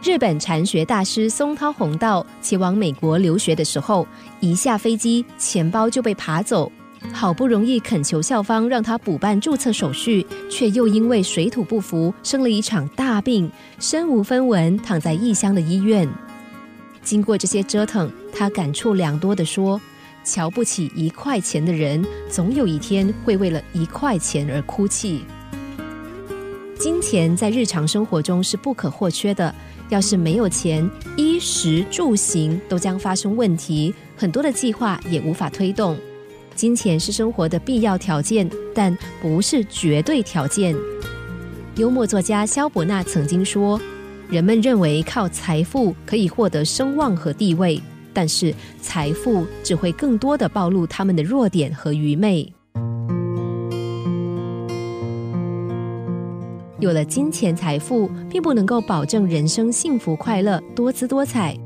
日本禅学大师松涛弘道前往美国留学的时候，一下飞机钱包就被扒走，好不容易恳求校方让他补办注册手续，却又因为水土不服生了一场大病，身无分文，躺在异乡的医院。经过这些折腾，他感触良多的说：“瞧不起一块钱的人，总有一天会为了一块钱而哭泣。”金钱在日常生活中是不可或缺的。要是没有钱，衣食住行都将发生问题，很多的计划也无法推动。金钱是生活的必要条件，但不是绝对条件。幽默作家萧伯纳曾经说：“人们认为靠财富可以获得声望和地位，但是财富只会更多的暴露他们的弱点和愚昧。”有了金钱财富，并不能够保证人生幸福快乐、多姿多彩。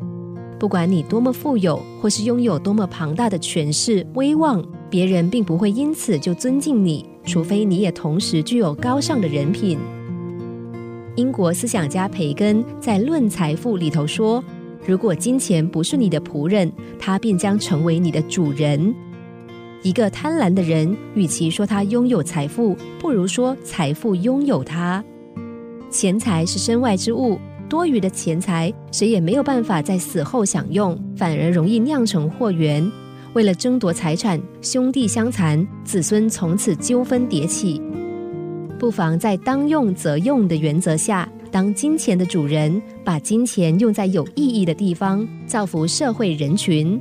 不管你多么富有，或是拥有多么庞大的权势、威望，别人并不会因此就尊敬你，除非你也同时具有高尚的人品。英国思想家培根在《论财富》里头说：“如果金钱不是你的仆人，他便将成为你的主人。”一个贪婪的人，与其说他拥有财富，不如说财富拥有他。钱财是身外之物，多余的钱财谁也没有办法在死后享用，反而容易酿成祸源。为了争夺财产，兄弟相残，子孙从此纠纷迭起。不妨在当用则用的原则下，当金钱的主人，把金钱用在有意义的地方，造福社会人群。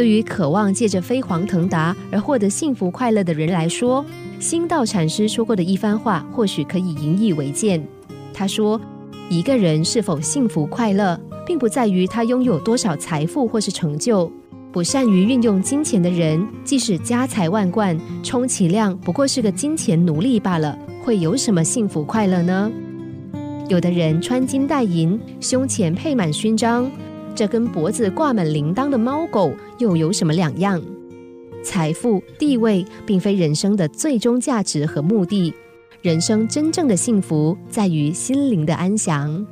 对于渴望借着飞黄腾达而获得幸福快乐的人来说，新道禅师说过的一番话或许可以引以为鉴。他说：“一个人是否幸福快乐，并不在于他拥有多少财富或是成就。不善于运用金钱的人，即使家财万贯，充其量不过是个金钱奴隶罢了，会有什么幸福快乐呢？有的人穿金戴银，胸前配满勋章。”这跟脖子挂满铃铛的猫狗又有什么两样？财富、地位并非人生的最终价值和目的，人生真正的幸福在于心灵的安详。